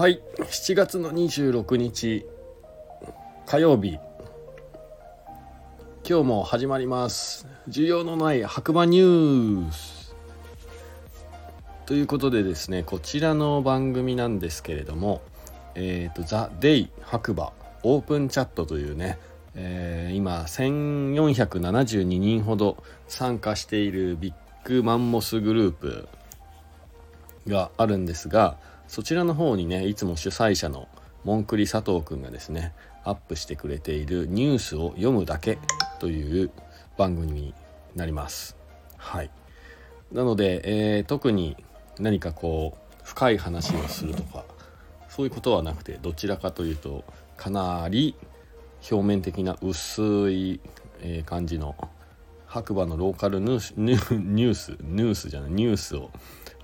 はい。7月の26日火曜日。今日も始まります。需要のない白馬ニュース。ということでですねこちらの番組なんですけれどもえっ、ー、とザ・デイ白馬オープンチャットというねえー、今1472人ほど参加しているビッグマンモスグループがあるんですがそちらの方にねいつも主催者のモンクリ佐藤くんがですねアップしてくれているニュースを読むだけという番組になりますはいなので、えー、特に何かこう深い話をするとかそういうことはなくてどちらかというとかなり表面的な薄い、えー、感じの白馬のローカルニュースニュースニュースじゃないニュースを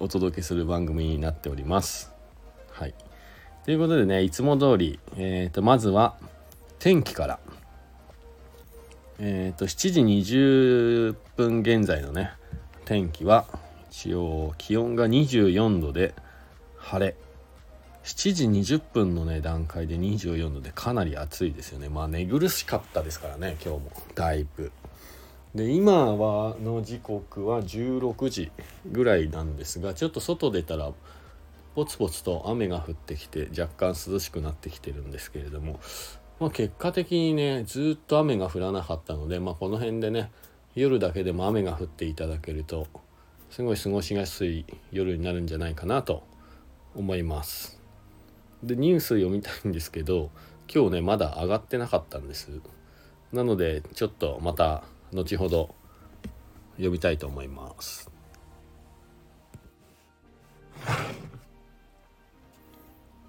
お届けする番組になっております。はい。ということでね、いつも通り、えー、と、まずは天気から。えっ、ー、と、7時20分現在のね、天気は、一応気温が24度で晴れ。7時20分のね、段階で24度でかなり暑いですよね。まあ寝苦しかったですからね、今日も。だいぶ。で今はの時刻は16時ぐらいなんですがちょっと外出たらポツポツと雨が降ってきて若干涼しくなってきてるんですけれども、まあ、結果的にねずっと雨が降らなかったので、まあ、この辺でね夜だけでも雨が降っていただけるとすごい過ごしやすい夜になるんじゃないかなと思います。でニュース読みたいんですけど今日ねまだ上がってなかったんです。なのでちょっとまた後ほど呼びたいと思います。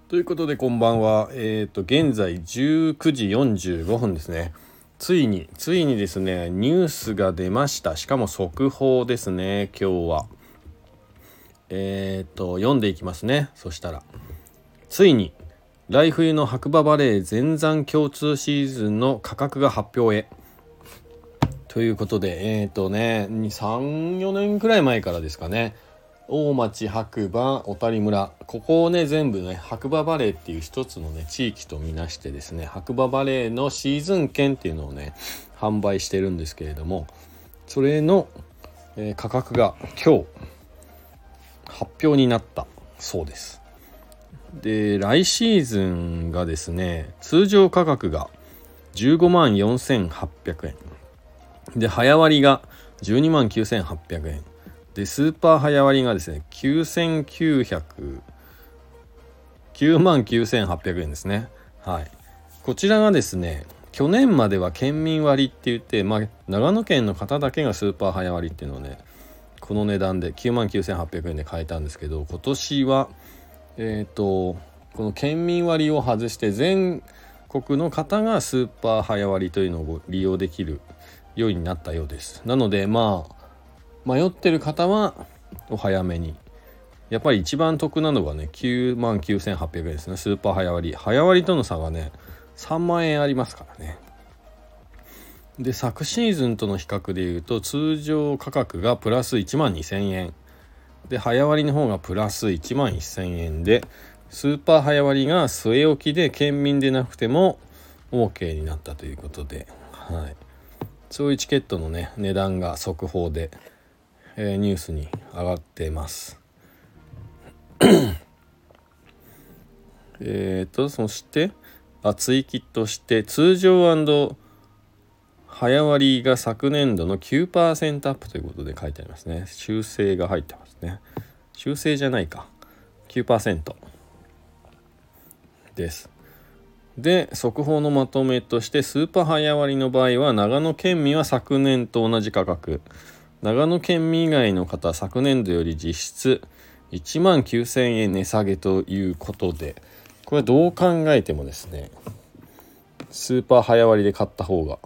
ということでこんばんは。えっ、ー、と現在19時45分ですね。ついについにですねニュースが出ました。しかも速報ですね今日は。えっ、ー、と読んでいきますね。そしたらついに来冬の白馬バレー全山共通シーズンの価格が発表へ。ということで、えっ、ー、とね、3、4年くらい前からですかね、大町白馬小谷村。ここをね全部ね白馬バレーっていう一つのね地域とみなしてですね白馬バレーのシーズン券っていうのをね販売してるんですけれどもそれの、えー、価格が今日発表になったそうです。で来シーズンがですね通常価格が15万4800円。で、早割が12万9800円。で、スーパー早割がですね、9900、9万9800円ですね。はい。こちらがですね、去年までは県民割って言って、まあ、長野県の方だけがスーパー早割っていうのをね、この値段で9万9800円で買えたんですけど、今年は、えっ、ー、と、この県民割を外して全国の方がスーパー早割というのを利用できるようになったようですなのでまあ迷ってる方はお早めに。やっぱり一番得なのはね9万9800円ですね。スーパー早割。早割との差がね3万円ありますからね。で昨シーズンとの比較でいうと通常価格がプラス1万2000円。で早割の方がプラス1万1000円でスーパー早割が据え置きで県民でなくても OK になったということで。はい。そういうチケットのね値段が速報で、えー、ニュースに上がってます。えっとそしてあ追記として通常早割が昨年度の9%アップということで書いてありますね。修正が入ってますね。修正じゃないか。9%です。で速報のまとめとしてスーパー早割の場合は長野県民は昨年と同じ価格。長野県民以外の方昨年度より実質1万9000円値下げということでこれどう考えてもですねスーパー早割で買った方が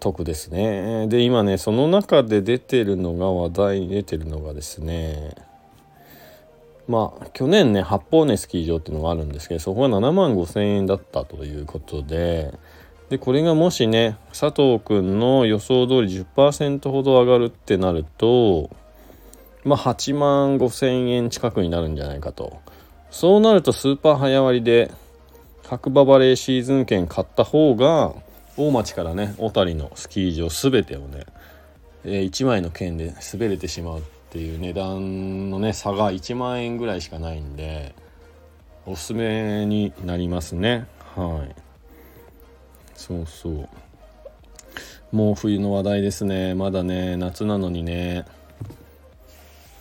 得ですね。で今ねその中で出てるのが話題に出てるのがですねまあ去年ね八方根スキー場っていうのがあるんですけどそこが7万5,000円だったということででこれがもしね佐藤くんの予想通り10%ほど上がるってなるとまあ8万5,000円近くになるんじゃないかと。そうなるとスーパー早割で白馬バレーシーズン券買った方が大町からね小谷のスキー場全てをね、えー、1枚の券で滑れてしまうっていう値段のね差が1万円ぐらいしかないんでおすすめになりますね。はい。そうそう。もう冬の話題ですね。まだね夏なのにね。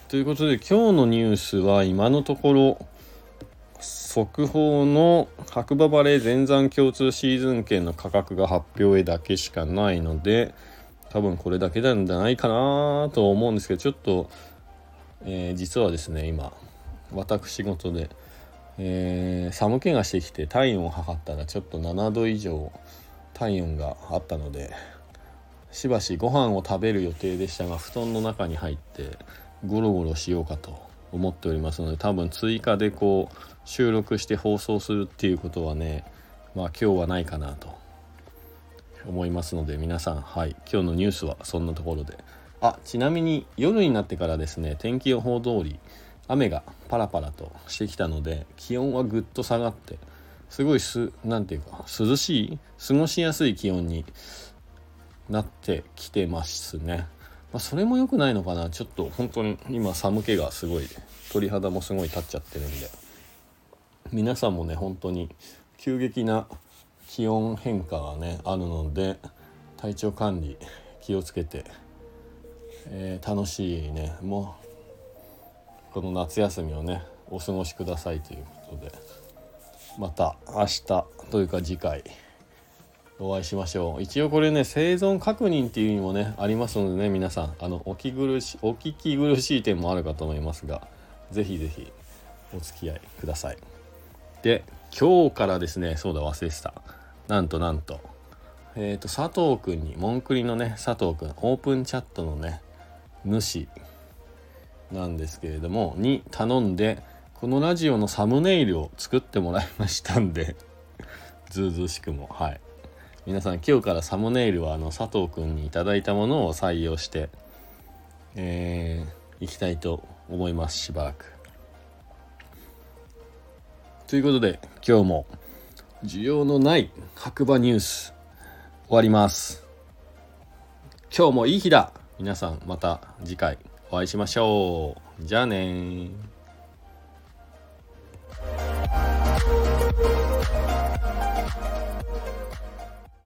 ということで今日のニュースは今のところ速報の白馬バレー全山共通シーズン券の価格が発表へだけしかないので多分これだけなんじゃないかなと思うんですけどちょっと、えー、実はですね今私事で、えー、寒気がしてきて体温を測ったらちょっと7度以上体温があったのでしばしご飯を食べる予定でしたが布団の中に入ってゴロゴロしようかと思っておりますので多分追加でこう収録して放送するっていうことはねまあ今日はないかなと思いますので皆さんはい今日のニュースはそんなところで。あちなみに夜になってからですね天気予報通り雨がパラパラとしてきたので気温はぐっと下がってすごいす何て言うか涼しい過ごしやすい気温になってきてますね。まあ、それも良くないのかな。ちょっと本当に今寒気がすごい鳥肌もすごい立っちゃってるんで。皆さんもね本当に急激な気温変化がねあるので体調管理気をつけて、えー、楽しいね。もうこの夏休みをねお過ごしくださいということで。また明日というか次回お会いしましょう。一応これね生存確認っていう意味もねありますのでね皆さん。あのお聞苦しお聞き苦しい点もあるかと思いますが是非是非お付き合いください。で今日からですねそうだ忘れてた。なんとなんと。えっ、ー、と佐藤くんにモンクリのね佐藤くんオープンチャットのね主なんですけれどもに頼んでこのラジオのサムネイルを作ってもらいましたんで ずうずうしくもはい皆さん今日からサムネイルはあの佐藤くんにいただいたものを採用してえー、いきたいと思いますしばらく。ということで今日も需要のない白馬ニュース終わります。今日もいい日だ皆さんまた次回お会いしましょう。じゃあね Bye.